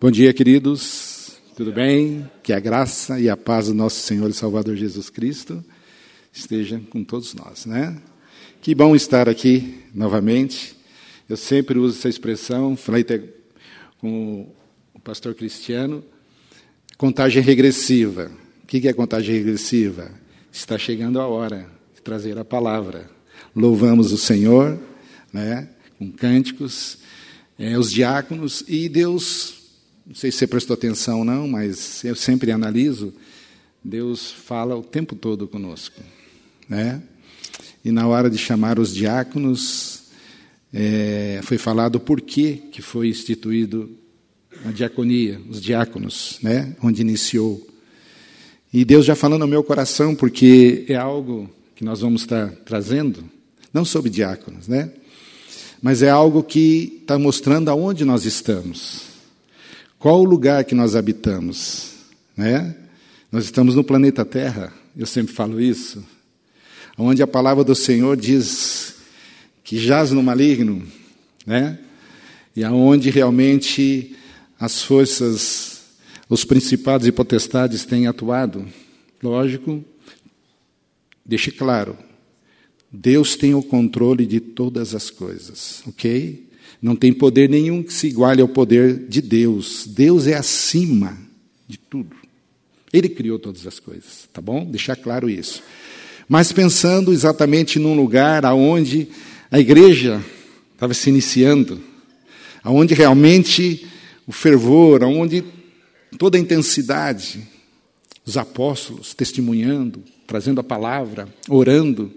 Bom dia, queridos. Tudo bem? Que a graça e a paz do nosso Senhor e Salvador Jesus Cristo esteja com todos nós, né? Que bom estar aqui novamente. Eu sempre uso essa expressão, falei até com o pastor Cristiano, contagem regressiva. O que é contagem regressiva? Está chegando a hora de trazer a palavra. Louvamos o Senhor, né? Com cânticos, é, os diáconos e Deus não sei se você prestou atenção ou não, mas eu sempre analiso, Deus fala o tempo todo conosco. Né? E na hora de chamar os diáconos, é, foi falado por que, que foi instituído a diaconia, os diáconos, né? onde iniciou. E Deus já falando no meu coração, porque é algo que nós vamos estar trazendo, não sobre diáconos, né? mas é algo que está mostrando aonde nós estamos. Qual o lugar que nós habitamos? Né? Nós estamos no planeta Terra, eu sempre falo isso, onde a palavra do Senhor diz que jaz no maligno, né? e aonde realmente as forças, os principados e potestades têm atuado. Lógico, deixe claro, Deus tem o controle de todas as coisas, ok? Não tem poder nenhum que se iguale ao poder de Deus. Deus é acima de tudo. Ele criou todas as coisas, tá bom? Deixar claro isso. Mas pensando exatamente num lugar aonde a igreja estava se iniciando, aonde realmente o fervor, aonde toda a intensidade, os apóstolos testemunhando, trazendo a palavra, orando,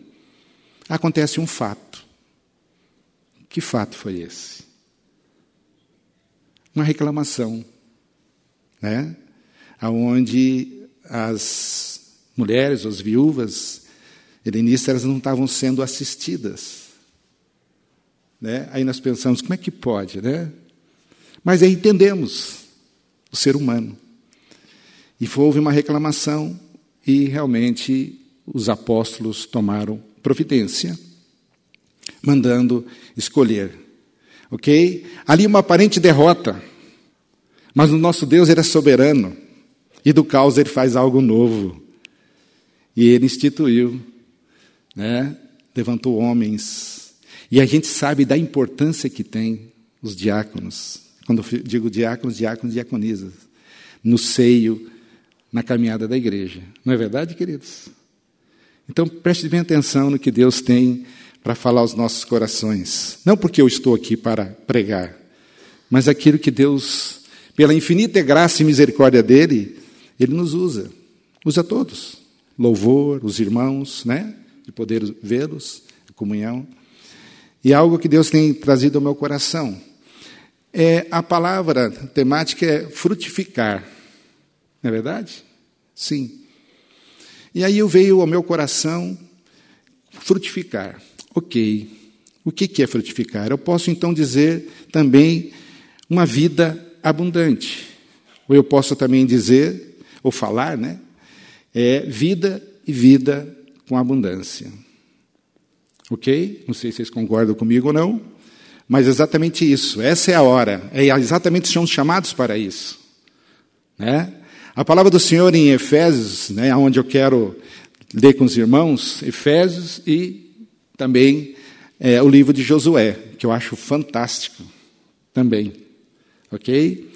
acontece um fato. Que fato foi esse? Uma reclamação, né? Aonde as mulheres, as viúvas helenistas, elas não estavam sendo assistidas. Né? Aí nós pensamos, como é que pode, né? Mas aí entendemos o ser humano. E houve uma reclamação e realmente os apóstolos tomaram providência mandando escolher. Ok? Ali uma aparente derrota. Mas o nosso Deus ele é soberano. E do caos ele faz algo novo. E ele instituiu, né? levantou homens. E a gente sabe da importância que tem os diáconos. Quando eu digo diáconos, diáconos, diaconisas. No seio, na caminhada da igreja. Não é verdade, queridos? Então preste bem atenção no que Deus tem para falar aos nossos corações. Não porque eu estou aqui para pregar, mas aquilo que Deus, pela infinita graça e misericórdia dele, ele nos usa. Usa todos. Louvor, os irmãos, né? De poder vê-los, comunhão. E algo que Deus tem trazido ao meu coração. É, a palavra temática é frutificar. Não é verdade? Sim. E aí eu veio ao meu coração frutificar. Ok. O que é frutificar? Eu posso então dizer também uma vida abundante. Ou eu posso também dizer, ou falar, né? É vida e vida com abundância. Ok? Não sei se vocês concordam comigo ou não, mas exatamente isso. Essa é a hora. É exatamente são chamados para isso. Né? A palavra do Senhor em Efésios, né, onde eu quero ler com os irmãos, Efésios e também é, o livro de Josué, que eu acho fantástico também. Ok?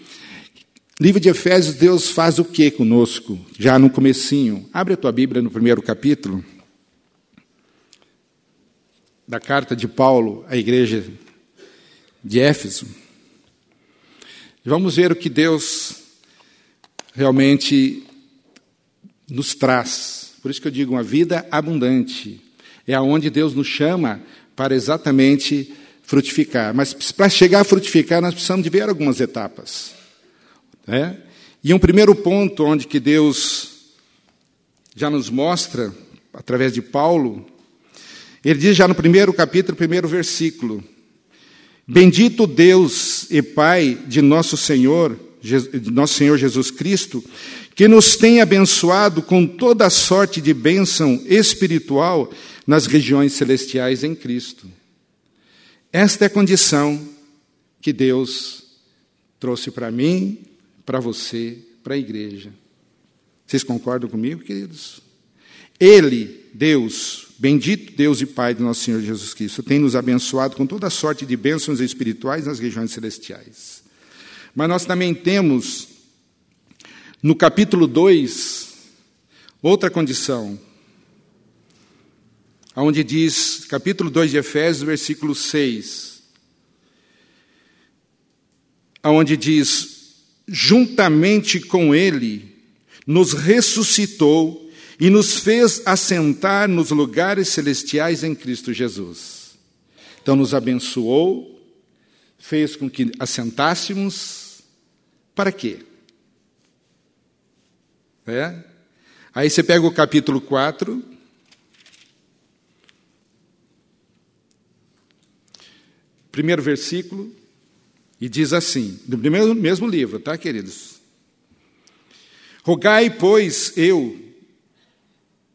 Livro de Efésios, Deus faz o que conosco? Já no comecinho. Abre a tua Bíblia no primeiro capítulo da carta de Paulo à igreja de Éfeso. Vamos ver o que Deus realmente nos traz. Por isso que eu digo uma vida abundante. É aonde Deus nos chama para exatamente frutificar. Mas para chegar a frutificar, nós precisamos de ver algumas etapas. Né? E um primeiro ponto onde que Deus já nos mostra, através de Paulo, ele diz já no primeiro capítulo, primeiro versículo: Bendito Deus e Pai de nosso Senhor, nosso Senhor Jesus Cristo, que nos tem abençoado com toda sorte de bênção espiritual nas regiões celestiais em Cristo. Esta é a condição que Deus trouxe para mim, para você, para a igreja. Vocês concordam comigo, queridos? Ele, Deus, bendito Deus e Pai do nosso Senhor Jesus Cristo, tem nos abençoado com toda sorte de bênçãos espirituais nas regiões celestiais. Mas nós também temos, no capítulo 2, outra condição, onde diz, capítulo 2 de Efésios, versículo 6, onde diz: juntamente com Ele, nos ressuscitou e nos fez assentar nos lugares celestiais em Cristo Jesus. Então, nos abençoou, fez com que assentássemos, para quê? É? Aí você pega o capítulo 4. Primeiro versículo, e diz assim, do primeiro, mesmo livro, tá, queridos? Rogai, pois, eu,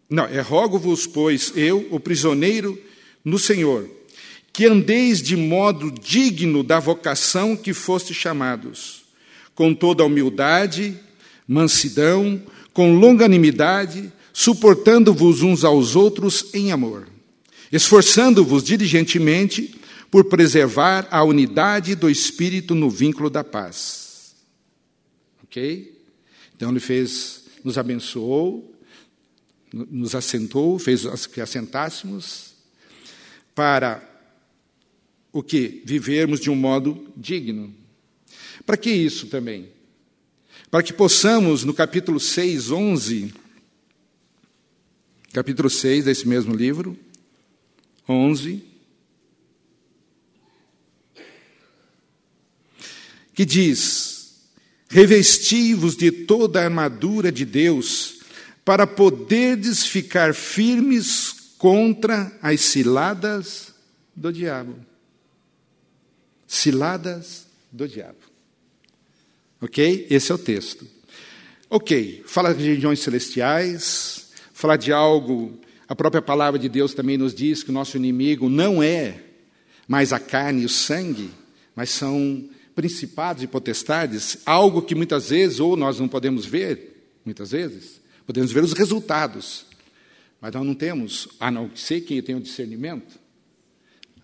não, é rogo-vos, pois, eu, o prisioneiro no Senhor, que andeis de modo digno da vocação que foste chamados, com toda humildade, mansidão, com longanimidade, suportando-vos uns aos outros em amor, esforçando-vos diligentemente por preservar a unidade do espírito no vínculo da paz. OK? Então ele fez, nos abençoou, nos assentou, fez que assentássemos, para o que? Vivermos de um modo digno. Para que isso também? Para que possamos, no capítulo 6, 11, capítulo 6 desse mesmo livro, 11, que diz: Revesti-vos de toda a armadura de Deus para poderdes ficar firmes contra as ciladas do diabo. Ciladas do diabo. Ok? Esse é o texto. Ok, fala de regiões celestiais, fala de algo. A própria palavra de Deus também nos diz que o nosso inimigo não é mais a carne e o sangue, mas são principados e potestades, algo que muitas vezes, ou nós não podemos ver, muitas vezes, Podemos ver os resultados, mas nós não temos, a não ser quem tem o discernimento.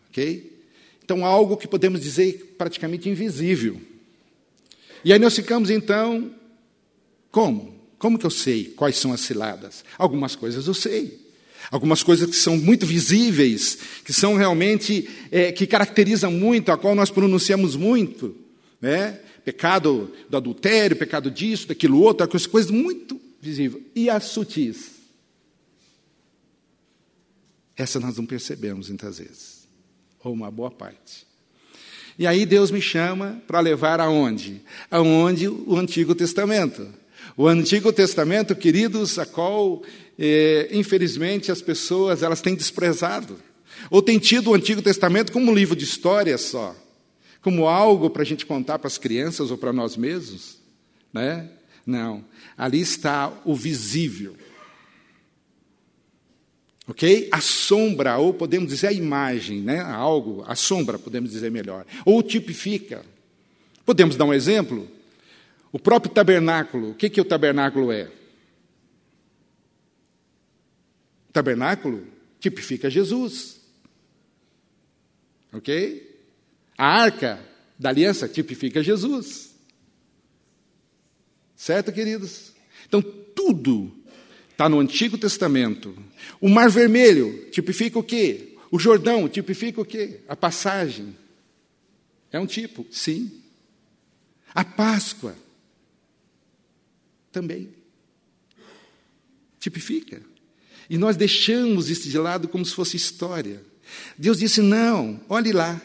Ok? Então, algo que podemos dizer praticamente invisível. E aí nós ficamos, então, como? Como que eu sei quais são as ciladas? Algumas coisas eu sei. Algumas coisas que são muito visíveis, que são realmente, é, que caracterizam muito, a qual nós pronunciamos muito. Né? Pecado do adultério, pecado disso, daquilo outro, coisas muito visível. E as sutis? Essa nós não percebemos muitas vezes, ou uma boa parte. E aí Deus me chama para levar aonde? Aonde o Antigo Testamento. O Antigo Testamento, queridos, a qual, eh, infelizmente, as pessoas elas têm desprezado. Ou têm tido o Antigo Testamento como um livro de histórias só. Como algo para a gente contar para as crianças ou para nós mesmos. Né? Não. Ali está o visível. Ok? A sombra, ou podemos dizer a imagem, né? algo, a sombra, podemos dizer melhor. Ou tipifica. Podemos dar um exemplo? O próprio tabernáculo. O que, que o tabernáculo é? O tabernáculo tipifica Jesus. Ok? A arca da aliança tipifica Jesus. Certo, queridos? Então, tudo está no Antigo Testamento. O Mar Vermelho tipifica o quê? O Jordão tipifica o quê? A passagem. É um tipo, sim. A Páscoa também tipifica. E nós deixamos isso de lado como se fosse história. Deus disse: não, olhe lá.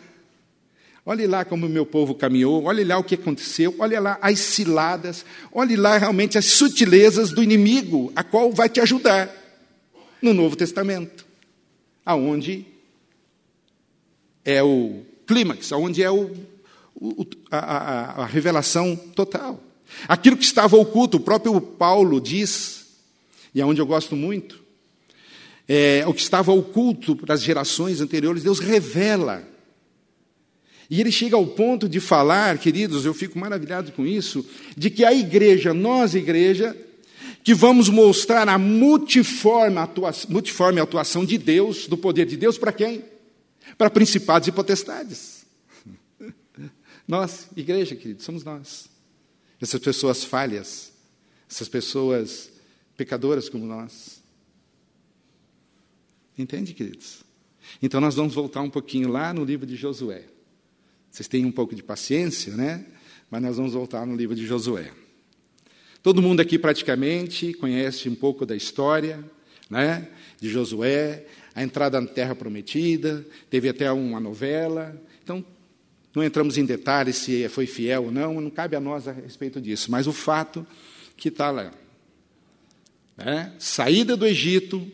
Olhe lá como o meu povo caminhou, olhe lá o que aconteceu, olhe lá as ciladas, olhe lá realmente as sutilezas do inimigo, a qual vai te ajudar no Novo Testamento, aonde é o clímax, aonde é o, o a, a, a revelação total. Aquilo que estava oculto, o próprio Paulo diz, e é onde eu gosto muito, é, o que estava oculto para as gerações anteriores, Deus revela E ele chega ao ponto de falar, queridos, eu fico maravilhado com isso, de que a igreja, nós, igreja, que vamos mostrar a multiforme atuação, multiforme atuação de Deus, do poder de Deus, para quem? Para principados e potestades. Nós, igreja, queridos, somos nós. Essas pessoas falhas, essas pessoas pecadoras como nós. Entende, queridos? Então nós vamos voltar um pouquinho lá no livro de Josué. Vocês têm um pouco de paciência, né? Mas nós vamos voltar no livro de Josué. Todo mundo aqui praticamente conhece um pouco da história, né? De Josué, a entrada na Terra Prometida, teve até uma novela. Então, não entramos em detalhes se foi fiel ou não, não cabe a nós a respeito disso. Mas o fato que está lá. Né? Saída do Egito,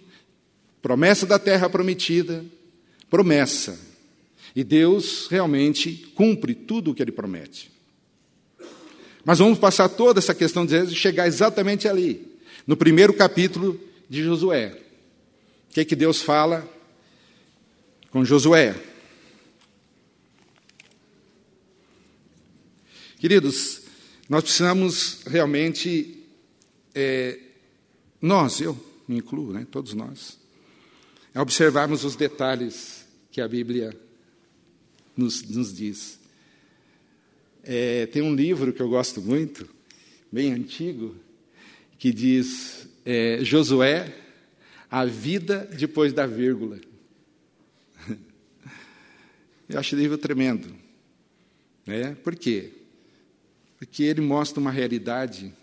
promessa da Terra Prometida, promessa e Deus realmente cumpre tudo o que ele promete. Mas vamos passar toda essa questão de chegar exatamente ali, no primeiro capítulo de Josué. O que, é que Deus fala com Josué? Queridos, nós precisamos realmente, é, nós, eu me incluo, né, todos nós, observarmos os detalhes que a Bíblia nos, nos diz. É, tem um livro que eu gosto muito, bem antigo, que diz é, Josué, a vida depois da vírgula. Eu acho o livro tremendo. Né? Por quê? Porque ele mostra uma realidade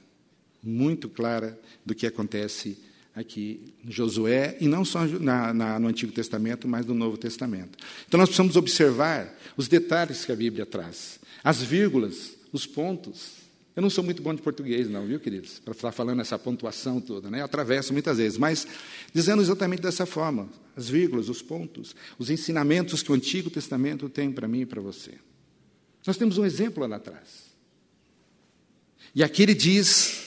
muito clara do que acontece aqui em Josué, e não só na, na, no Antigo Testamento, mas no Novo Testamento. Então nós precisamos observar os detalhes que a Bíblia traz, as vírgulas, os pontos. Eu não sou muito bom de português, não, viu, queridos? Para estar falando essa pontuação toda, né? Eu atravesso muitas vezes, mas dizendo exatamente dessa forma: as vírgulas, os pontos, os ensinamentos que o Antigo Testamento tem para mim e para você. Nós temos um exemplo lá atrás. E aqui ele diz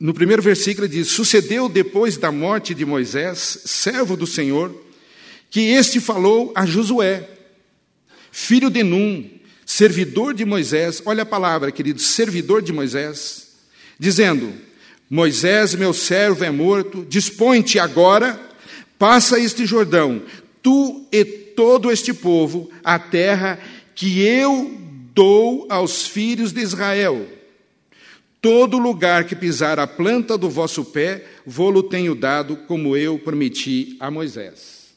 no primeiro versículo diz: Sucedeu depois da morte de Moisés, servo do Senhor, que este falou a Josué, filho de Num, servidor de Moisés, olha a palavra, querido, servidor de Moisés, dizendo: Moisés, meu servo, é morto, dispõe-te agora, passa este Jordão, tu e todo este povo, a terra que eu dou aos filhos de Israel Todo lugar que pisar a planta do vosso pé, vou-lo tenho dado, como eu prometi a Moisés.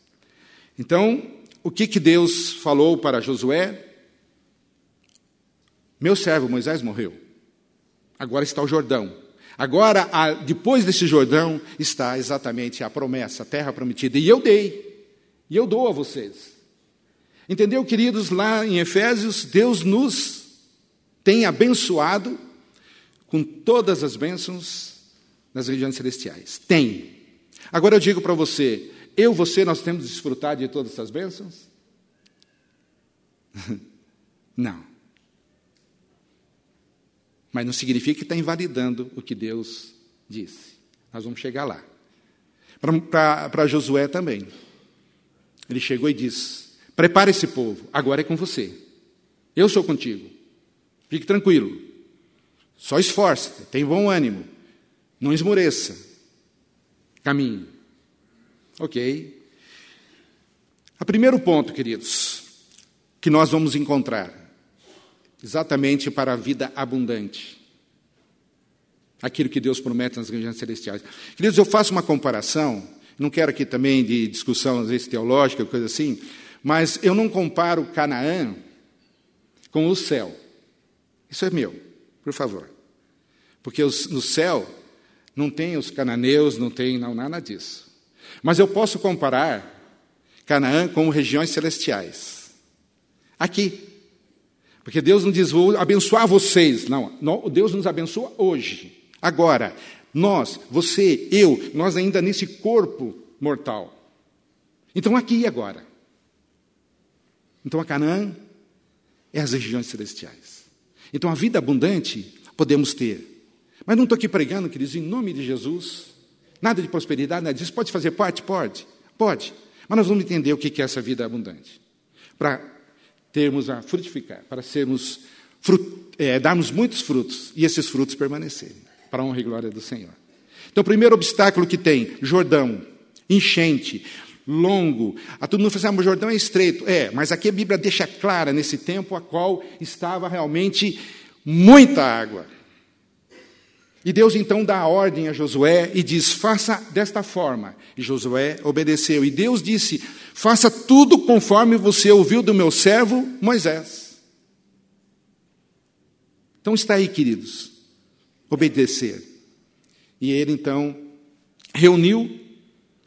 Então, o que, que Deus falou para Josué? Meu servo Moisés morreu. Agora está o Jordão. Agora, depois desse Jordão, está exatamente a promessa, a terra prometida. E eu dei. E eu dou a vocês. Entendeu, queridos? Lá em Efésios, Deus nos tem abençoado com todas as bênçãos nas regiões celestiais. Tem. Agora eu digo para você, eu, você, nós temos desfrutado de todas essas bênçãos? Não. Mas não significa que está invalidando o que Deus disse. Nós vamos chegar lá. Para Josué também. Ele chegou e disse: Prepare esse povo, agora é com você. Eu sou contigo. Fique tranquilo. Só esforce, tenha bom ânimo, não esmoreça. Caminhe. Ok? O primeiro ponto, queridos, que nós vamos encontrar, exatamente para a vida abundante. Aquilo que Deus promete nas regiões celestiais. Queridos, eu faço uma comparação, não quero aqui também de discussão, às vezes, teológica, coisa assim, mas eu não comparo Canaã com o céu. Isso é meu, por favor. Porque os, no céu não tem os cananeus, não tem não, nada disso. Mas eu posso comparar Canaã com regiões celestiais. Aqui. Porque Deus não diz, vou abençoar vocês. Não, não, Deus nos abençoa hoje. Agora, nós, você, eu, nós ainda nesse corpo mortal. Então, aqui e agora. Então, a Canaã é as regiões celestiais. Então, a vida abundante podemos ter mas não estou aqui pregando, queridos, em nome de Jesus. Nada de prosperidade, nada disso. Pode fazer parte? Pode. Pode. Mas nós vamos entender o que é essa vida abundante. Para termos a frutificar, para sermos frut, é, darmos muitos frutos e esses frutos permanecerem, para a honra e glória do Senhor. Então, o primeiro obstáculo que tem, Jordão, enchente, longo. A todo mundo fala assim, ah, o Jordão é estreito. É, mas aqui a Bíblia deixa clara nesse tempo a qual estava realmente muita água. E Deus então dá a ordem a Josué e diz: faça desta forma. E Josué obedeceu. E Deus disse: faça tudo conforme você ouviu do meu servo Moisés. Então está aí, queridos, obedecer. E ele então reuniu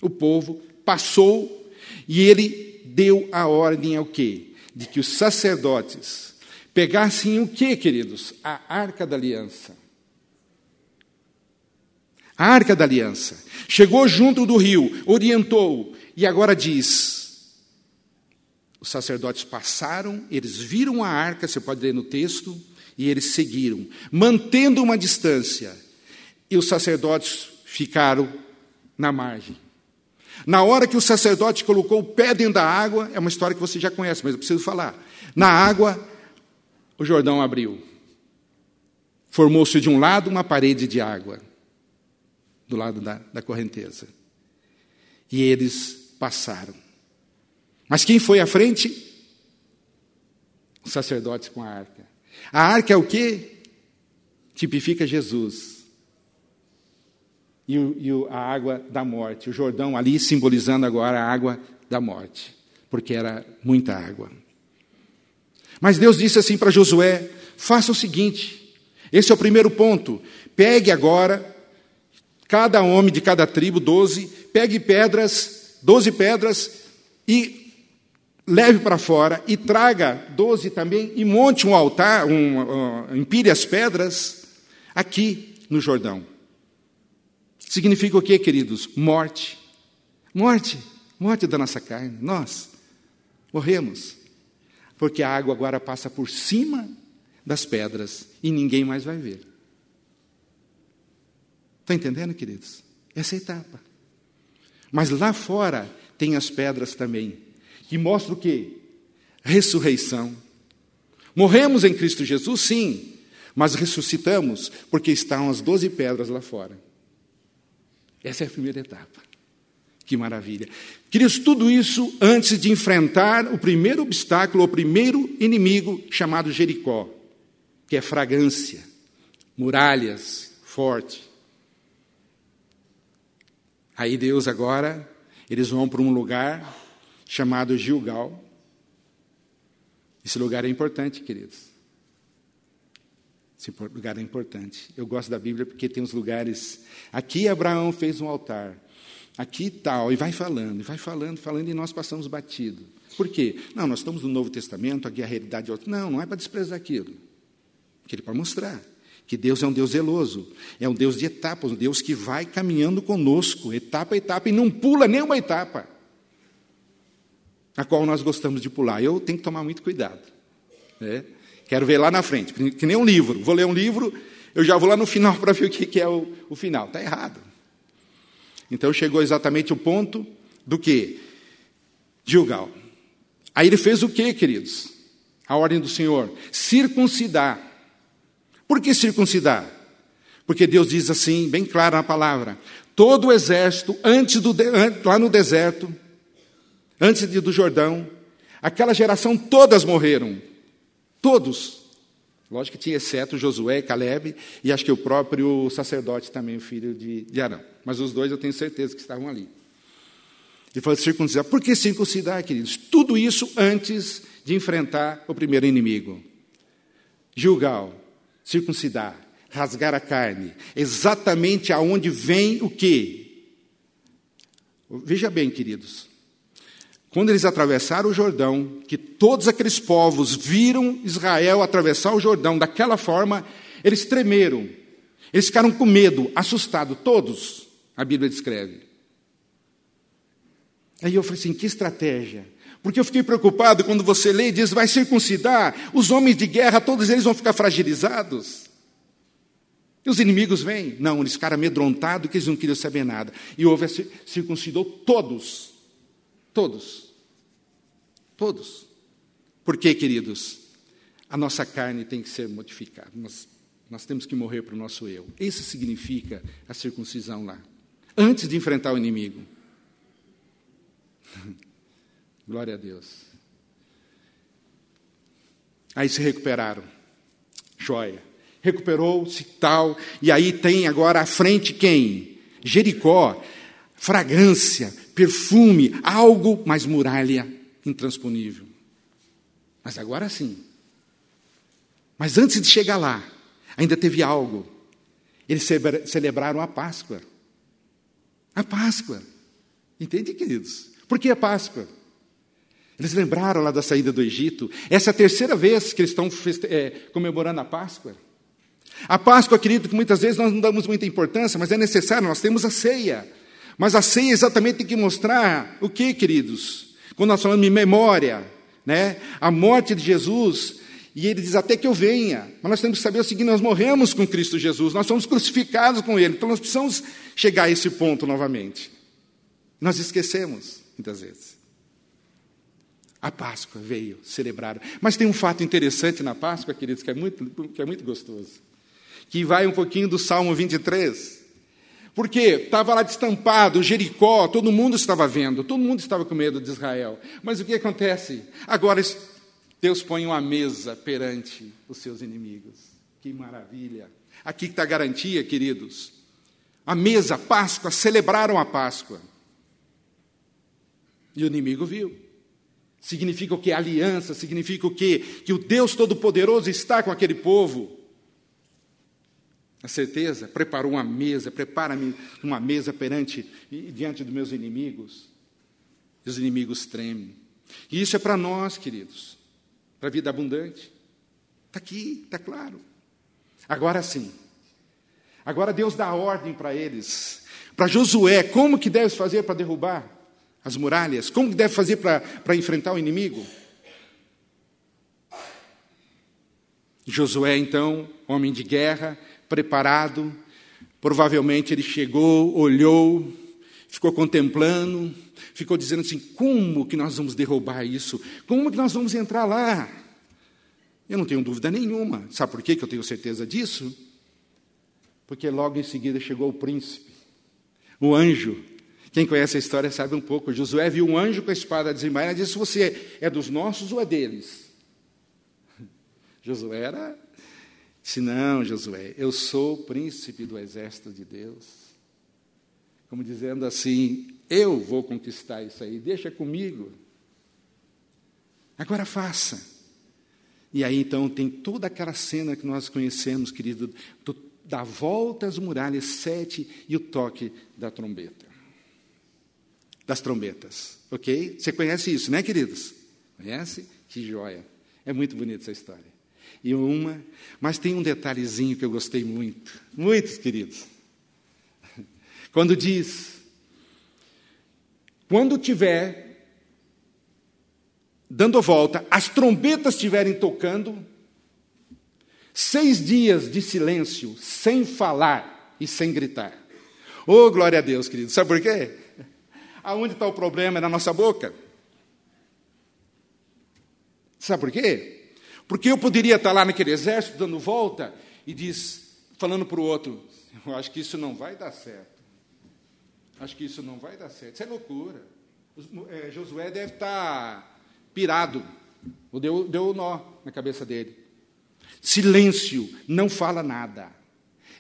o povo, passou e ele deu a ordem ao quê? De que os sacerdotes pegassem o quê, queridos? A arca da aliança a arca da aliança. Chegou junto do rio, orientou, e agora diz: os sacerdotes passaram, eles viram a arca, você pode ler no texto, e eles seguiram, mantendo uma distância, e os sacerdotes ficaram na margem. Na hora que o sacerdote colocou o pé dentro da água, é uma história que você já conhece, mas eu preciso falar. Na água, o Jordão abriu. Formou-se de um lado uma parede de água do lado da, da correnteza. E eles passaram. Mas quem foi à frente? Os sacerdotes com a arca. A arca é o que? Tipifica Jesus. E, o, e o, a água da morte. O Jordão ali simbolizando agora a água da morte. Porque era muita água. Mas Deus disse assim para Josué: faça o seguinte. Esse é o primeiro ponto. Pegue agora Cada homem de cada tribo, doze, pegue pedras, doze pedras, e leve para fora, e traga doze também, e monte um altar, um, uh, empire as pedras, aqui no Jordão. Significa o que, queridos? Morte. Morte. Morte da nossa carne. Nós morremos. Porque a água agora passa por cima das pedras e ninguém mais vai ver. Está entendendo, queridos? Essa é a etapa. Mas lá fora tem as pedras também, que mostram o quê? Ressurreição. Morremos em Cristo Jesus, sim, mas ressuscitamos porque estão as doze pedras lá fora. Essa é a primeira etapa. Que maravilha. Queridos, tudo isso antes de enfrentar o primeiro obstáculo, o primeiro inimigo chamado Jericó, que é fragrância, muralhas, forte. Aí Deus agora, eles vão para um lugar chamado Gilgal. Esse lugar é importante, queridos. Esse lugar é importante. Eu gosto da Bíblia porque tem os lugares. Aqui Abraão fez um altar. Aqui tal, e vai falando, e vai falando, falando, e nós passamos batido. Por quê? Não, nós estamos no Novo Testamento, aqui a realidade é outra. Não, não é para desprezar aquilo. Aquilo é para mostrar que Deus é um Deus zeloso, é um Deus de etapas, um Deus que vai caminhando conosco, etapa a etapa, e não pula nenhuma etapa, a qual nós gostamos de pular. Eu tenho que tomar muito cuidado. Né? Quero ver lá na frente, que nem um livro. Vou ler um livro, eu já vou lá no final para ver o que é o, o final. Está errado. Então chegou exatamente o ponto do que? Gilgal. Aí ele fez o que, queridos? A ordem do Senhor: circuncidar por que circuncidar? Porque Deus diz assim, bem claro na palavra: todo o exército, antes do, lá no deserto, antes do Jordão, aquela geração todas morreram. Todos. Lógico que tinha exceto Josué, Caleb e acho que o próprio sacerdote também, o filho de, de Arão. Mas os dois eu tenho certeza que estavam ali. Ele falou circuncidar. Por que circuncidar, queridos? Tudo isso antes de enfrentar o primeiro inimigo. Gilgal, circuncidar, rasgar a carne, exatamente aonde vem o quê? Veja bem, queridos. Quando eles atravessaram o Jordão, que todos aqueles povos viram Israel atravessar o Jordão daquela forma, eles tremeram. Eles ficaram com medo, assustados, todos, a Bíblia descreve. Aí eu falei assim: que estratégia? Porque eu fiquei preocupado quando você lê e diz, vai circuncidar, os homens de guerra, todos eles vão ficar fragilizados. E os inimigos vêm. Não, eles ficaram amedrontados, que eles não queriam saber nada. E houve, circuncidou todos. Todos. Todos. Por quê, queridos? A nossa carne tem que ser modificada. Nós, nós temos que morrer para o nosso eu. Isso significa a circuncisão lá. Antes de enfrentar o inimigo. Glória a Deus. Aí se recuperaram. Joia. Recuperou-se tal. E aí tem agora à frente quem? Jericó. Fragrância, perfume, algo, mas muralha intransponível. Mas agora sim. Mas antes de chegar lá, ainda teve algo. Eles celebraram a Páscoa. A Páscoa. Entende, queridos? Por que a Páscoa? Eles lembraram lá da saída do Egito. Essa é a terceira vez que eles estão é, comemorando a Páscoa. A Páscoa, querido, que muitas vezes nós não damos muita importância, mas é necessário, nós temos a ceia. Mas a ceia exatamente tem que mostrar o que, queridos? Quando nós falamos em memória, né? A morte de Jesus, e ele diz até que eu venha. Mas nós temos que saber o seguinte: nós morremos com Cristo Jesus, nós somos crucificados com Ele. Então nós precisamos chegar a esse ponto novamente. Nós esquecemos, muitas vezes. A Páscoa veio, celebraram. Mas tem um fato interessante na Páscoa, queridos, que é muito, que é muito gostoso. Que vai um pouquinho do Salmo 23. Porque estava lá destampado, Jericó, todo mundo estava vendo, todo mundo estava com medo de Israel. Mas o que acontece? Agora Deus põe uma mesa perante os seus inimigos. Que maravilha! Aqui está a garantia, queridos. A mesa, Páscoa, celebraram a Páscoa. E o inimigo viu. Significa o que? Aliança, significa o que? Que o Deus Todo-Poderoso está com aquele povo. A certeza, preparou uma mesa, prepara-me uma mesa perante diante dos meus inimigos. E os inimigos tremem. E isso é para nós, queridos, para a vida abundante. Está aqui, está claro. Agora sim. Agora Deus dá ordem para eles. Para Josué, como que deve fazer para derrubar as muralhas? Como deve fazer para enfrentar o inimigo? Josué, então, homem de guerra, preparado. Provavelmente ele chegou, olhou, ficou contemplando, ficou dizendo assim: como que nós vamos derrubar isso? Como que nós vamos entrar lá? Eu não tenho dúvida nenhuma. Sabe por que eu tenho certeza disso? Porque logo em seguida chegou o príncipe, o anjo. Quem conhece a história sabe um pouco. Josué viu um anjo com a espada desembainhada e disse: Você é dos nossos ou é deles? Josué era Disse: Não, Josué, eu sou príncipe do exército de Deus. Como dizendo assim: Eu vou conquistar isso aí, deixa comigo. Agora faça. E aí então tem toda aquela cena que nós conhecemos, querido, do, da volta às muralhas sete e o toque da trombeta. Das trombetas, ok? Você conhece isso, né, queridos? Conhece? Que joia. É muito bonita essa história e uma. Mas tem um detalhezinho que eu gostei muito, muitos queridos. Quando diz: quando tiver dando volta, as trombetas estiverem tocando, seis dias de silêncio, sem falar e sem gritar. Oh, glória a Deus, querido. Sabe por quê? Aonde está o problema? É na nossa boca. Sabe por quê? Porque eu poderia estar lá naquele exército dando volta e diz, falando para o outro, eu acho que isso não vai dar certo. Acho que isso não vai dar certo. Isso é loucura. É, Josué deve estar pirado. Ou deu, deu um nó na cabeça dele. Silêncio, não fala nada.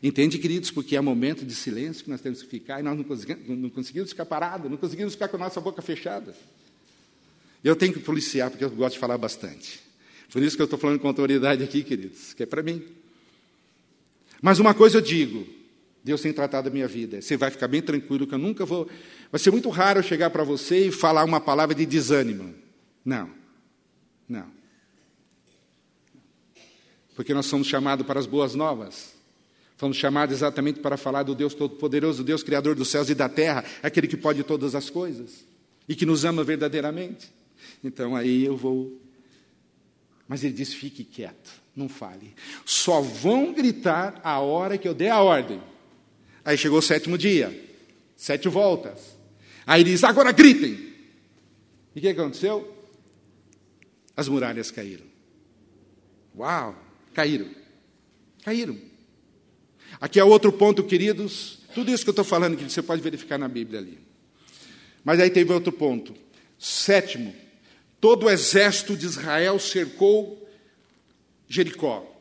Entende, queridos? Porque é momento de silêncio que nós temos que ficar e nós não conseguimos, não conseguimos ficar parados, não conseguimos ficar com a nossa boca fechada. Eu tenho que policiar, porque eu gosto de falar bastante. Por isso que eu estou falando com autoridade aqui, queridos, que é para mim. Mas uma coisa eu digo, Deus tem tratado a minha vida. Você vai ficar bem tranquilo que eu nunca vou. Vai ser muito raro eu chegar para você e falar uma palavra de desânimo. Não. Não. Porque nós somos chamados para as boas novas. Fomos chamados exatamente para falar do Deus Todo-Poderoso, Deus Criador dos céus e da terra, aquele que pode todas as coisas e que nos ama verdadeiramente. Então aí eu vou mas ele diz: fique quieto, não fale. Só vão gritar a hora que eu der a ordem. Aí chegou o sétimo dia, sete voltas. Aí ele diz: agora gritem. E o que aconteceu? as muralhas caíram. Uau! Caíram. Caíram. Aqui é outro ponto, queridos. Tudo isso que eu estou falando, que você pode verificar na Bíblia ali. Mas aí teve outro ponto. Sétimo, todo o exército de Israel cercou Jericó.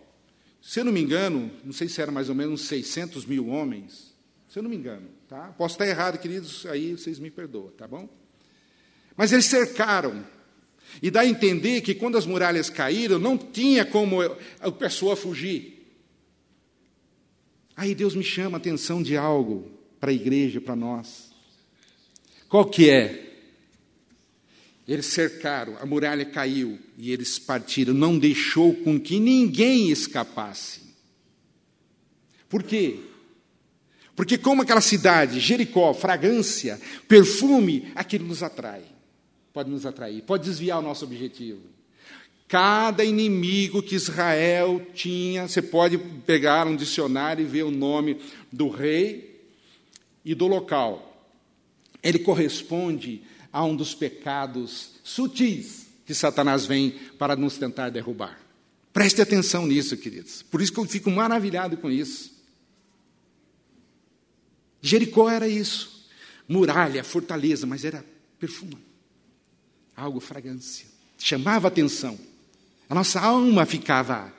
Se eu não me engano, não sei se era mais ou menos 600 mil homens. Se eu não me engano, tá? Posso estar errado, queridos, aí vocês me perdoam, tá bom? Mas eles cercaram. E dá a entender que quando as muralhas caíram, não tinha como a pessoa fugir. Aí Deus me chama a atenção de algo para a igreja, para nós. Qual que é? Eles cercaram, a muralha caiu e eles partiram, não deixou com que ninguém escapasse. Por quê? Porque, como aquela cidade, Jericó, fragrância, perfume, aquilo nos atrai. Pode nos atrair, pode desviar o nosso objetivo. Cada inimigo que Israel tinha, você pode pegar um dicionário e ver o nome do rei e do local. Ele corresponde a um dos pecados sutis que Satanás vem para nos tentar derrubar. Preste atenção nisso, queridos. Por isso que eu fico maravilhado com isso. Jericó era isso. Muralha, fortaleza, mas era perfume. Algo fragrância. Chamava atenção. A nossa alma ficava,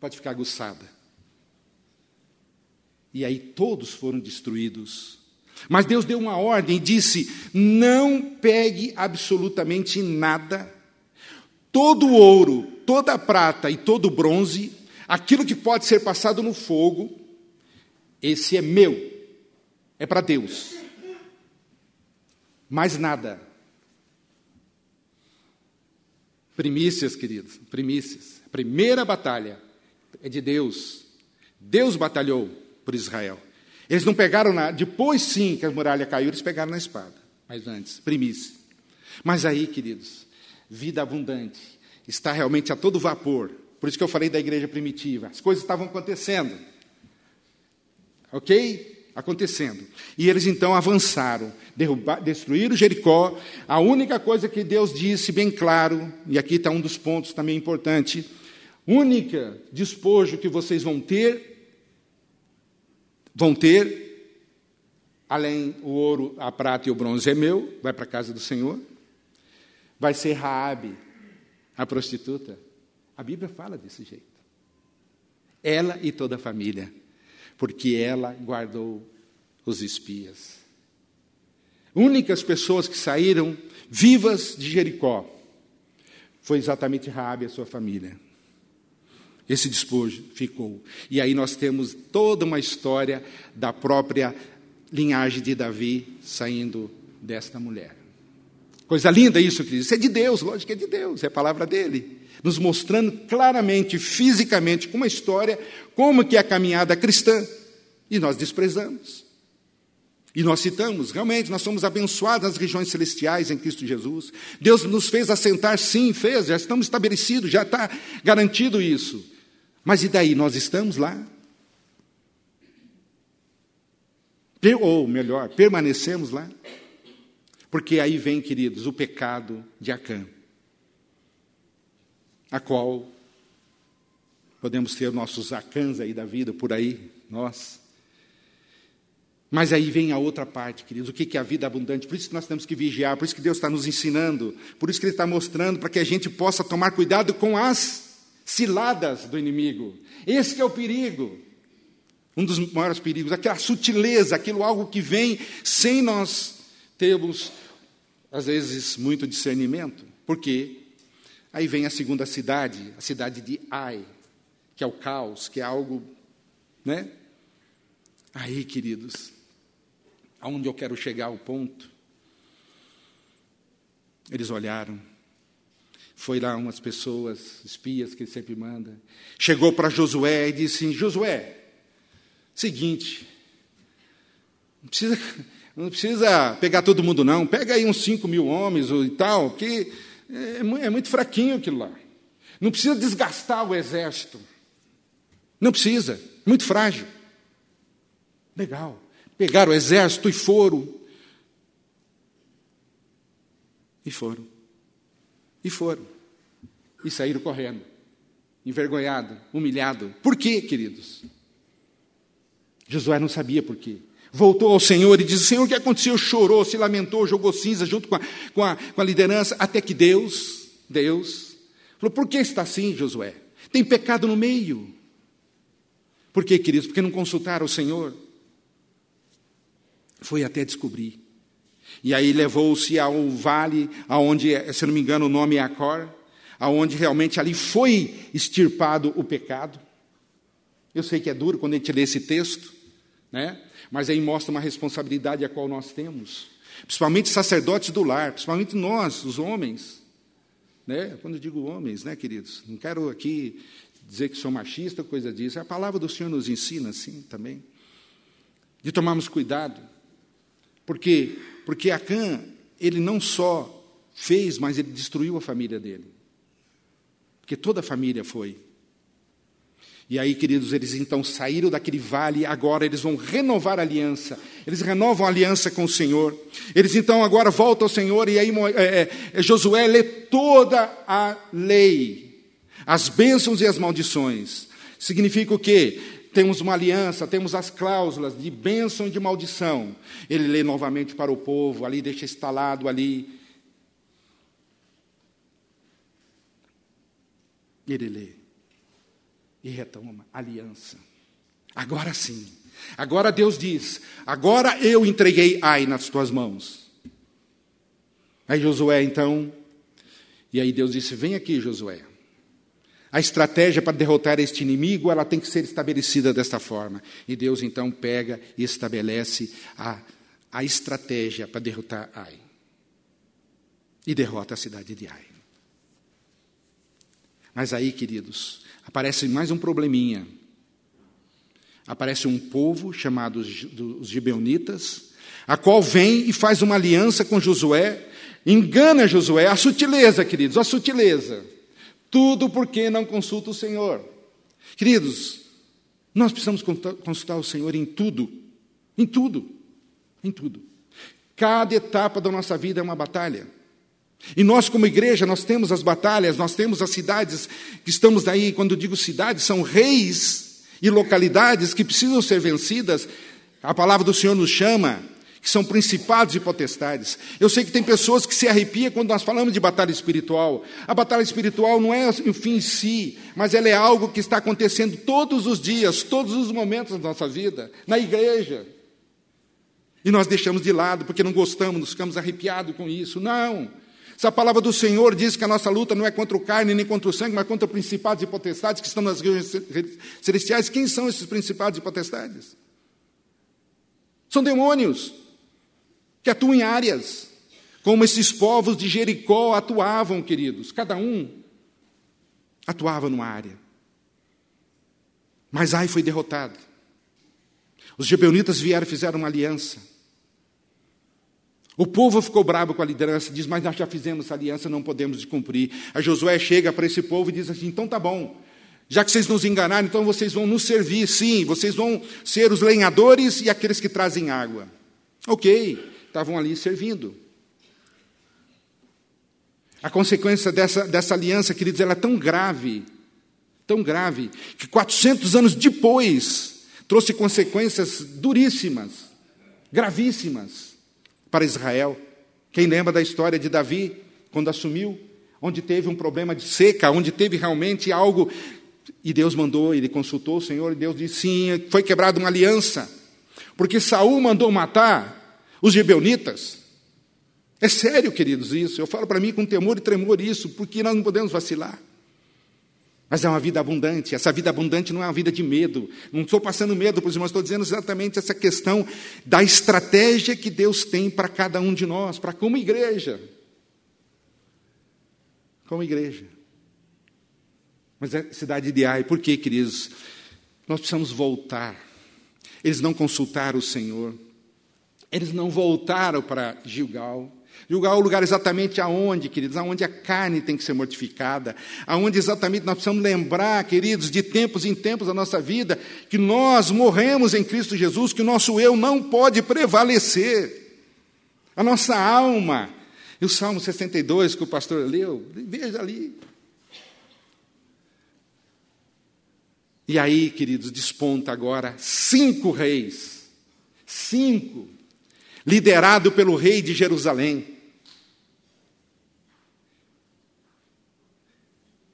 pode ficar aguçada. E aí todos foram destruídos. Mas Deus deu uma ordem e disse: não pegue absolutamente nada, todo o ouro, toda a prata e todo o bronze, aquilo que pode ser passado no fogo, esse é meu, é para Deus. Mais nada. Primícias, queridos, primícias. A primeira batalha é de Deus. Deus batalhou por Israel. Eles não pegaram nada. Depois, sim, que a muralha caiu, eles pegaram na espada. Mas antes, primícia. Mas aí, queridos, vida abundante. Está realmente a todo vapor. Por isso que eu falei da igreja primitiva. As coisas estavam acontecendo. Ok? Acontecendo. E eles então avançaram, derrubar, destruíram Jericó. A única coisa que Deus disse bem claro, e aqui está um dos pontos também importante: única despojo que vocês vão ter, vão ter, além o ouro, a prata e o bronze é meu, vai para a casa do Senhor. Vai ser Raabe, a prostituta. A Bíblia fala desse jeito. Ela e toda a família porque ela guardou os espias. Únicas pessoas que saíram vivas de Jericó foi exatamente Raabe e a sua família. Esse despojo ficou. E aí nós temos toda uma história da própria linhagem de Davi saindo desta mulher. Coisa linda isso, queridos. Isso é de Deus, lógico que é de Deus, é a palavra dele. Nos mostrando claramente, fisicamente, com uma história, como que é a caminhada cristã. E nós desprezamos. E nós citamos, realmente, nós somos abençoados nas regiões celestiais em Cristo Jesus. Deus nos fez assentar, sim, fez, já estamos estabelecidos, já está garantido isso. Mas e daí? Nós estamos lá? Ou melhor, permanecemos lá? Porque aí vem, queridos, o pecado de Acã, a qual podemos ter nossos Acãs aí da vida por aí, nós. Mas aí vem a outra parte, queridos, o que é a vida abundante? Por isso que nós temos que vigiar, por isso que Deus está nos ensinando, por isso que Ele está mostrando, para que a gente possa tomar cuidado com as ciladas do inimigo. Esse é o perigo, um dos maiores perigos, aquela sutileza, aquilo algo que vem sem nós termos, às vezes, muito discernimento. Por quê? Aí vem a segunda cidade, a cidade de Ai, que é o caos, que é algo, né? Aí, queridos, aonde eu quero chegar ao ponto. Eles olharam. Foi lá umas pessoas, espias que ele sempre manda. Chegou para Josué e disse: Josué, seguinte, não precisa, não precisa pegar todo mundo, não. Pega aí uns 5 mil homens e tal, que é, é muito fraquinho aquilo lá. Não precisa desgastar o exército. Não precisa, muito frágil. Legal. Pegaram o exército e foram. E foram. E foram. e saíram correndo, envergonhado, humilhado. Por quê, queridos? Josué não sabia por quê. Voltou ao Senhor e disse: Senhor, o que aconteceu? Chorou, se lamentou, jogou cinza junto com a, com a, com a liderança, até que Deus, Deus, falou: Por que está assim, Josué? Tem pecado no meio. Por quê, queridos? Porque não consultaram o Senhor. Foi até descobrir. E aí levou-se ao vale, aonde, se não me engano, o nome é Acor, aonde realmente ali foi extirpado o pecado. Eu sei que é duro quando a gente lê esse texto, né? mas aí mostra uma responsabilidade a qual nós temos, principalmente sacerdotes do lar, principalmente nós, os homens. Né? Quando eu digo homens, né, queridos? Não quero aqui dizer que sou machista, coisa disso. A palavra do Senhor nos ensina assim também. De tomarmos cuidado. Por quê? Porque Acã, ele não só fez, mas ele destruiu a família dele. Porque toda a família foi. E aí, queridos, eles então saíram daquele vale, agora eles vão renovar a aliança. Eles renovam a aliança com o Senhor. Eles então agora voltam ao Senhor, e aí é, é, Josué lê toda a lei, as bênçãos e as maldições. Significa o quê? Temos uma aliança, temos as cláusulas de bênção e de maldição. Ele lê novamente para o povo, ali deixa instalado ali. Ele lê e retoma aliança. Agora sim. Agora Deus diz: agora eu entreguei Ai nas tuas mãos. Aí Josué então, e aí Deus disse: vem aqui, Josué. A estratégia para derrotar este inimigo, ela tem que ser estabelecida desta forma. E Deus então pega e estabelece a, a estratégia para derrotar Ai. E derrota a cidade de Ai. Mas aí, queridos, aparece mais um probleminha. Aparece um povo chamado os Gibeonitas, a qual vem e faz uma aliança com Josué, engana Josué, a sutileza, queridos, a sutileza. Tudo porque não consulta o Senhor. Queridos, nós precisamos consultar o Senhor em tudo, em tudo, em tudo. Cada etapa da nossa vida é uma batalha. E nós, como igreja, nós temos as batalhas, nós temos as cidades que estamos aí, quando digo cidades, são reis e localidades que precisam ser vencidas. A palavra do Senhor nos chama, que são principados e potestades. Eu sei que tem pessoas que se arrepiam quando nós falamos de batalha espiritual. A batalha espiritual não é o fim em si, mas ela é algo que está acontecendo todos os dias, todos os momentos da nossa vida, na igreja. E nós deixamos de lado porque não gostamos, nos ficamos arrepiados com isso. Não. Se a palavra do Senhor diz que a nossa luta não é contra o carne nem contra o sangue, mas contra principados e potestades que estão nas regiões celestiais, quem são esses principados e potestades? São demônios que atuam em áreas, como esses povos de Jericó atuavam, queridos. Cada um atuava numa área. Mas Ai foi derrotado. Os gibeonitas vieram e fizeram uma aliança. O povo ficou bravo com a liderança, diz: Mas nós já fizemos essa aliança, não podemos cumprir. A Josué chega para esse povo e diz assim: Então tá bom, já que vocês nos enganaram, então vocês vão nos servir, sim, vocês vão ser os lenhadores e aqueles que trazem água. Ok, estavam ali servindo. A consequência dessa, dessa aliança, queridos, ela é tão grave, tão grave, que 400 anos depois trouxe consequências duríssimas, gravíssimas para Israel. Quem lembra da história de Davi, quando assumiu, onde teve um problema de seca, onde teve realmente algo, e Deus mandou, ele consultou o Senhor, e Deus disse: sim, foi quebrada uma aliança, porque Saul mandou matar os gibeonitas. É sério, queridos, isso. Eu falo para mim com temor e tremor isso, porque nós não podemos vacilar. Mas é uma vida abundante. Essa vida abundante não é uma vida de medo. Não estou passando medo para os irmãos, estou dizendo exatamente essa questão da estratégia que Deus tem para cada um de nós, para como igreja. Como igreja. Mas é cidade de Ai, por quê, queridos? Nós precisamos voltar. Eles não consultaram o Senhor. Eles não voltaram para Gilgal. Julgar o lugar exatamente aonde, queridos, aonde a carne tem que ser mortificada, aonde exatamente nós precisamos lembrar, queridos, de tempos em tempos da nossa vida, que nós morremos em Cristo Jesus, que o nosso eu não pode prevalecer. A nossa alma. E o Salmo 62 que o pastor leu, veja ali, E aí, queridos, desponta agora cinco reis. Cinco. Liderado pelo rei de Jerusalém.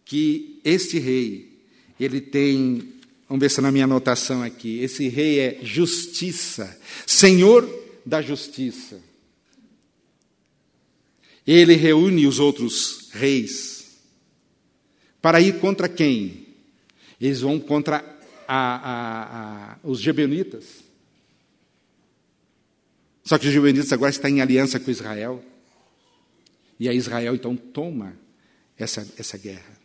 Que este rei, ele tem, vamos ver se na minha anotação aqui, esse rei é justiça, senhor da justiça. Ele reúne os outros reis para ir contra quem? Eles vão contra a, a, a, os Gibeonitas. Só que os Gibeonitas agora estão em aliança com Israel. E aí Israel então toma essa, essa guerra.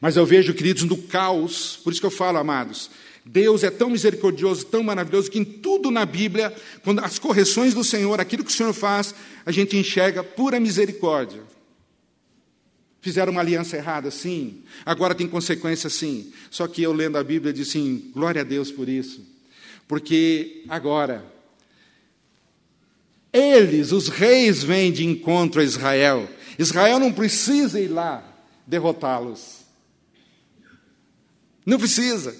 Mas eu vejo, queridos, no caos, por isso que eu falo, amados, Deus é tão misericordioso, tão maravilhoso, que em tudo na Bíblia, quando as correções do Senhor, aquilo que o Senhor faz, a gente enxerga pura misericórdia. Fizeram uma aliança errada, sim. Agora tem consequência, sim. Só que eu lendo a Bíblia disse assim, glória a Deus por isso. Porque agora, eles, os reis, vêm de encontro a Israel. Israel não precisa ir lá derrotá-los. Não precisa.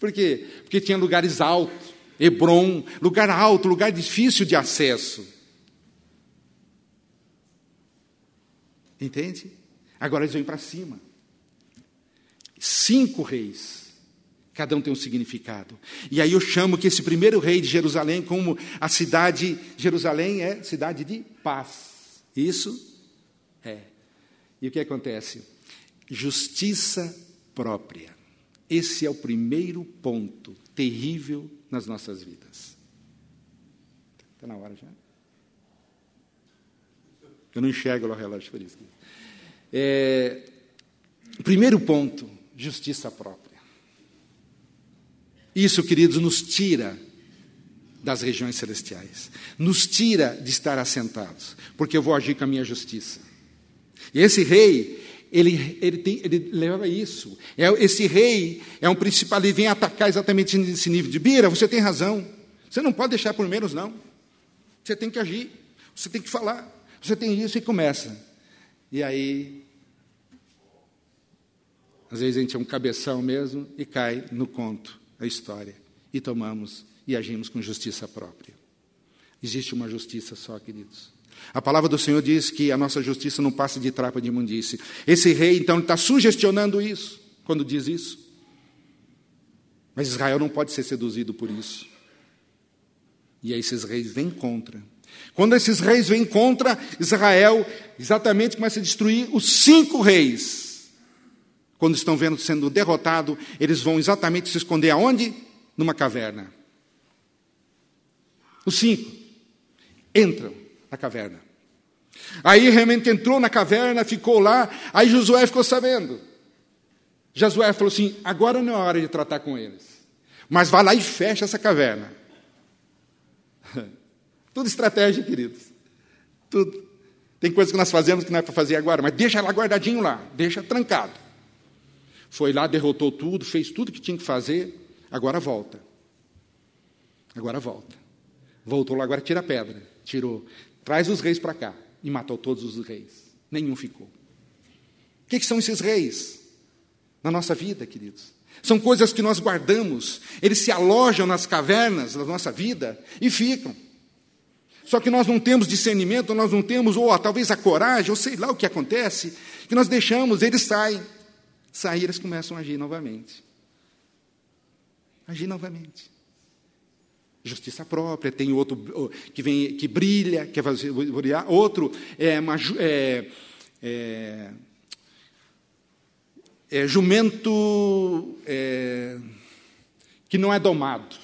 Por quê? Porque tinha lugares altos, Hebron, lugar alto, lugar difícil de acesso. Entende? Agora eles vêm para cima. Cinco reis. Cada um tem um significado. E aí eu chamo que esse primeiro rei de Jerusalém, como a cidade, Jerusalém é cidade de paz. Isso é. E o que acontece? Justiça própria. Esse é o primeiro ponto terrível nas nossas vidas. Está na hora já? Eu não enxergo o relógio por isso. É, primeiro ponto, justiça própria. Isso, queridos, nos tira das regiões celestiais, nos tira de estar assentados, porque eu vou agir com a minha justiça. E esse rei, ele, ele, tem, ele leva isso. É, esse rei é um principal, ele vem atacar exatamente nesse nível de Bira, você tem razão. Você não pode deixar por menos, não. Você tem que agir, você tem que falar, você tem isso e começa. E aí, às vezes a gente é um cabeção mesmo e cai no conto, a história. E tomamos e agimos com justiça própria. Existe uma justiça só, queridos. A palavra do Senhor diz que a nossa justiça não passa de trapa de imundície. Esse rei, então, está sugestionando isso, quando diz isso. Mas Israel não pode ser seduzido por isso. E aí esses reis vêm contra. Quando esses reis vêm contra Israel, exatamente começa a destruir os cinco reis. Quando estão vendo sendo derrotado, eles vão exatamente se esconder aonde? Numa caverna. Os cinco entram na caverna. Aí realmente entrou na caverna, ficou lá, aí Josué ficou sabendo. Josué falou assim: agora não é hora de tratar com eles, mas vai lá e fecha essa caverna. Tudo estratégia, queridos. Tudo. Tem coisas que nós fazemos que não é para fazer agora, mas deixa lá guardadinho lá, deixa trancado. Foi lá, derrotou tudo, fez tudo que tinha que fazer, agora volta. Agora volta. Voltou lá, agora tira a pedra. Tirou. Traz os reis para cá. E matou todos os reis. Nenhum ficou. O que, que são esses reis? Na nossa vida, queridos. São coisas que nós guardamos. Eles se alojam nas cavernas da nossa vida e ficam. Só que nós não temos discernimento, nós não temos, ou talvez a coragem, ou sei lá o que acontece, que nós deixamos, eles saem. Sair, eles começam a agir novamente. Agir novamente justiça própria, tem outro que vem que brilha, que vai brilhar, outro é, uma, é, é, é jumento é, que não é domado,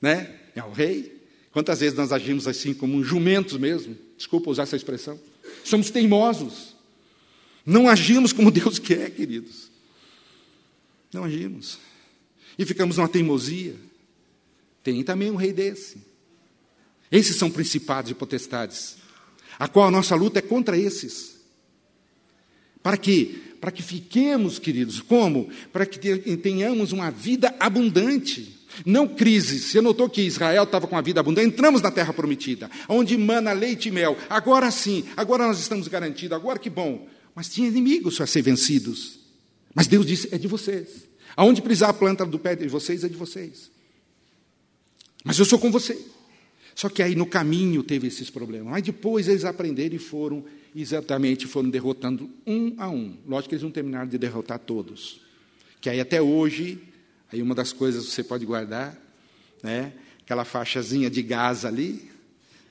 né? É o rei. Quantas vezes nós agimos assim como jumentos mesmo? Desculpa usar essa expressão. Somos teimosos. Não agimos como Deus quer, queridos. Não agimos. E ficamos numa teimosia. Tem também um rei desse. Esses são principados e potestades, a qual a nossa luta é contra esses. Para quê? Para que fiquemos, queridos, como? Para que tenhamos uma vida abundante. Não crise. Você notou que Israel estava com uma vida abundante? Entramos na terra prometida, onde mana leite e mel. Agora sim, agora nós estamos garantidos, agora que bom. Mas tinha inimigos a ser vencidos. Mas Deus disse: é de vocês. Aonde pisar a planta do pé de vocês é de vocês. Mas eu sou com você. Só que aí no caminho teve esses problemas. Mas depois eles aprenderam e foram, exatamente, foram derrotando um a um. Lógico que eles não terminaram de derrotar todos. Que aí até hoje, aí uma das coisas que você pode guardar, né? Aquela faixazinha de gás ali,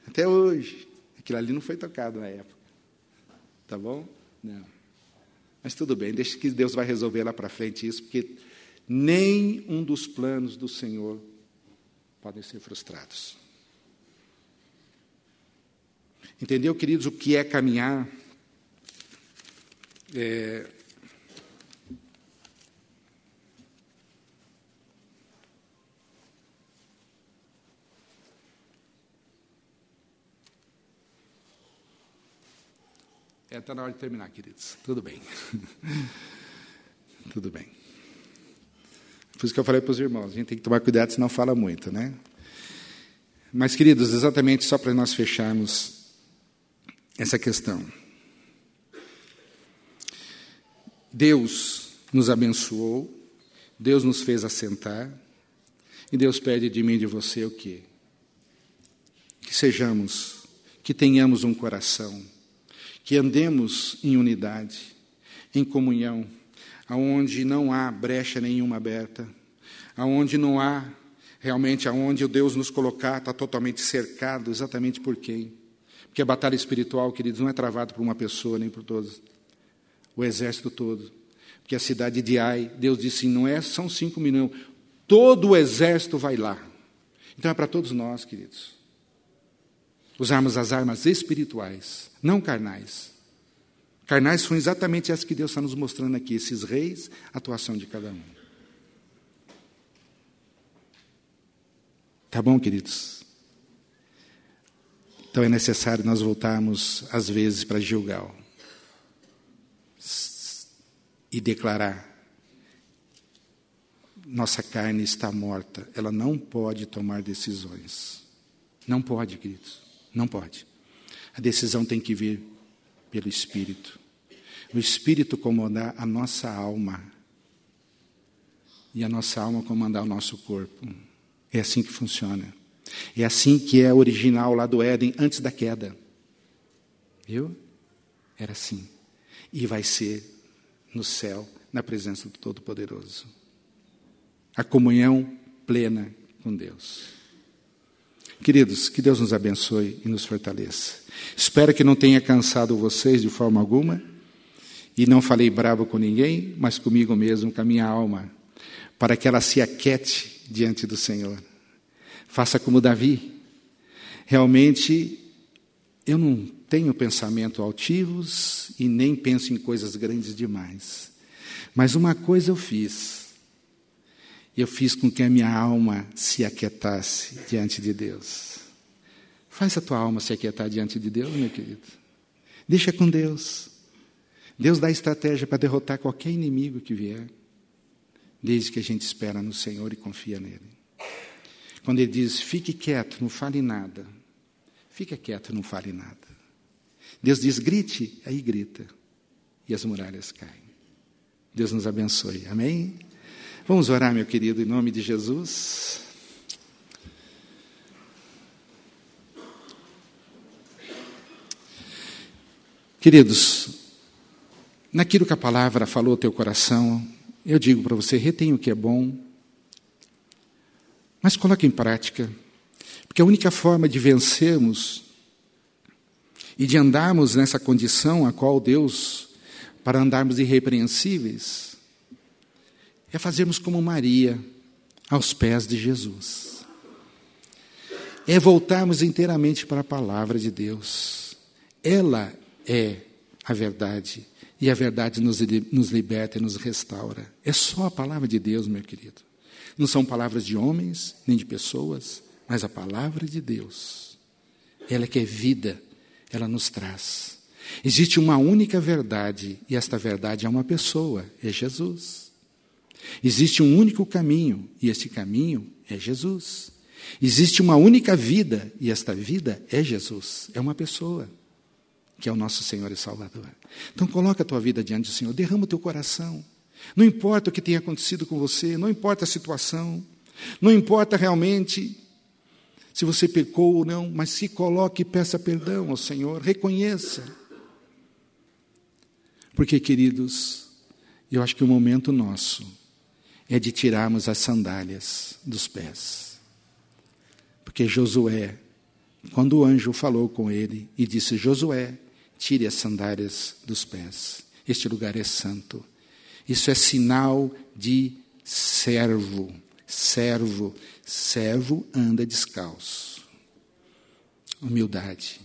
até hoje. Aquilo ali não foi tocado na época. Tá bom? Não. Mas tudo bem, deixa que Deus vai resolver lá para frente isso, porque nem um dos planos do Senhor podem ser frustrados. Entendeu, queridos, o que é caminhar? É... É, está na hora de terminar, queridos. Tudo bem. Tudo bem. Por isso que eu falei para os irmãos, a gente tem que tomar cuidado, senão fala muito, né? Mas, queridos, exatamente só para nós fecharmos essa questão. Deus nos abençoou, Deus nos fez assentar, e Deus pede de mim e de você o quê? Que sejamos, que tenhamos um coração, que andemos em unidade, em comunhão, aonde não há brecha nenhuma aberta, aonde não há realmente aonde o Deus nos colocar está totalmente cercado, exatamente por quem? Porque a batalha espiritual, queridos, não é travada por uma pessoa nem por todos, o exército todo. Porque a cidade de Ai, Deus disse, não é, são cinco milhões, todo o exército vai lá. Então é para todos nós, queridos. Usarmos as armas espirituais, não carnais. Carnais são exatamente as que Deus está nos mostrando aqui, esses reis, atuação de cada um. Tá bom, queridos? Então é necessário nós voltarmos, às vezes, para Gilgal e declarar: nossa carne está morta, ela não pode tomar decisões. Não pode, queridos, não pode. A decisão tem que vir pelo Espírito. O Espírito comandar a nossa alma e a nossa alma comandar o nosso corpo. É assim que funciona. É assim que é original lá do Éden, antes da queda. Viu? Era assim. E vai ser no céu, na presença do Todo-Poderoso. A comunhão plena com Deus. Queridos, que Deus nos abençoe e nos fortaleça. Espero que não tenha cansado vocês de forma alguma. E não falei bravo com ninguém, mas comigo mesmo, com a minha alma, para que ela se aquete diante do Senhor. Faça como Davi. Realmente, eu não tenho pensamento altivos e nem penso em coisas grandes demais. Mas uma coisa eu fiz. Eu fiz com que a minha alma se aquietasse diante de Deus. Faz a tua alma se aquietar diante de Deus, meu querido. Deixa com Deus. Deus dá estratégia para derrotar qualquer inimigo que vier, desde que a gente espera no Senhor e confia nele. Quando ele diz, fique quieto, não fale nada. Fique quieto, não fale nada. Deus diz, grite, aí grita. E as muralhas caem. Deus nos abençoe. Amém? Vamos orar, meu querido, em nome de Jesus. Queridos, naquilo que a palavra falou ao teu coração, eu digo para você: retenha o que é bom, mas coloque em prática, porque a única forma de vencermos e de andarmos nessa condição a qual Deus, para andarmos irrepreensíveis, é fazermos como Maria aos pés de Jesus. É voltarmos inteiramente para a palavra de Deus. Ela é a verdade. E a verdade nos, nos liberta e nos restaura. É só a palavra de Deus, meu querido. Não são palavras de homens, nem de pessoas, mas a palavra de Deus. Ela que é vida, ela nos traz. Existe uma única verdade, e esta verdade é uma pessoa, é Jesus. Existe um único caminho, e esse caminho é Jesus. Existe uma única vida, e esta vida é Jesus, é uma pessoa, que é o nosso Senhor e Salvador. Então coloca a tua vida diante do Senhor, derrama o teu coração. Não importa o que tenha acontecido com você, não importa a situação, não importa realmente se você pecou ou não, mas se coloque e peça perdão ao Senhor, reconheça. Porque, queridos, eu acho que o momento nosso é de tirarmos as sandálias dos pés. Porque Josué, quando o anjo falou com ele e disse: Josué, tire as sandálias dos pés, este lugar é santo. Isso é sinal de servo. Servo. Servo anda descalço. Humildade.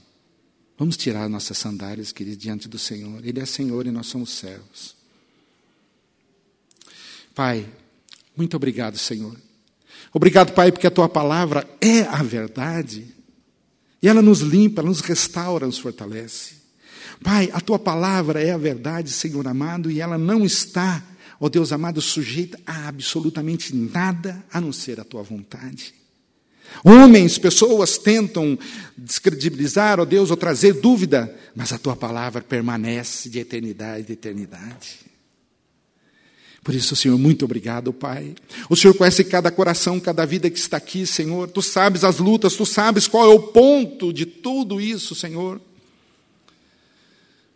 Vamos tirar nossas sandálias, queridos, diante do Senhor. Ele é Senhor e nós somos servos. Pai, muito obrigado, Senhor. Obrigado, Pai, porque a tua palavra é a verdade. E ela nos limpa, ela nos restaura, nos fortalece. Pai, a tua palavra é a verdade, Senhor amado, e ela não está, ó Deus amado, sujeita a absolutamente nada a não ser a tua vontade. Homens, pessoas tentam descredibilizar, ó Deus, ou trazer dúvida, mas a tua palavra permanece de eternidade a eternidade. Por isso, Senhor, muito obrigado, Pai. O Senhor conhece cada coração, cada vida que está aqui, Senhor. Tu sabes as lutas, tu sabes qual é o ponto de tudo isso, Senhor.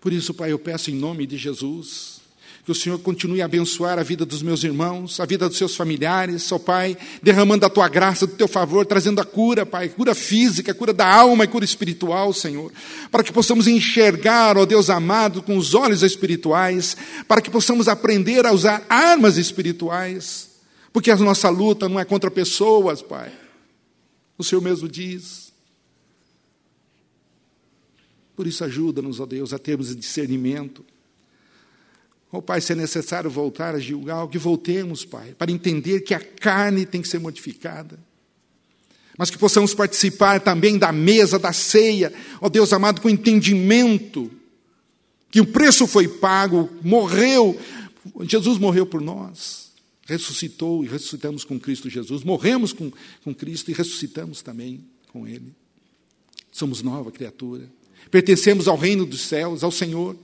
Por isso, Pai, eu peço em nome de Jesus que o Senhor continue a abençoar a vida dos meus irmãos, a vida dos seus familiares, ó Pai, derramando a tua graça, do teu favor, trazendo a cura, Pai, cura física, cura da alma e cura espiritual, Senhor, para que possamos enxergar, ó Deus amado, com os olhos espirituais, para que possamos aprender a usar armas espirituais, porque a nossa luta não é contra pessoas, Pai. O Senhor mesmo diz, por isso, ajuda-nos, ó Deus, a termos discernimento. Oh, Pai, se é necessário voltar a Gilgal, que voltemos, Pai, para entender que a carne tem que ser modificada. Mas que possamos participar também da mesa, da ceia, ó Deus amado, com entendimento que o preço foi pago, morreu, Jesus morreu por nós, ressuscitou e ressuscitamos com Cristo Jesus, morremos com, com Cristo e ressuscitamos também com Ele. Somos nova criatura. Pertencemos ao reino dos céus, ao Senhor.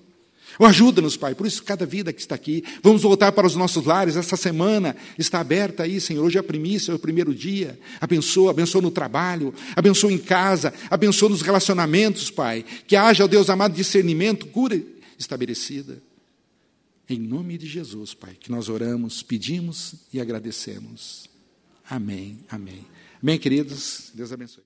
Ajuda-nos, Pai. Por isso, cada vida que está aqui, vamos voltar para os nossos lares. Essa semana está aberta aí, Senhor. Hoje é a primícia, é o primeiro dia. Abençoa, abençoa no trabalho, abençoa em casa, abençoa nos relacionamentos, Pai. Que haja, ó Deus amado, discernimento, cura estabelecida. Em nome de Jesus, Pai, que nós oramos, pedimos e agradecemos. Amém, amém. Amém, queridos. Deus abençoe.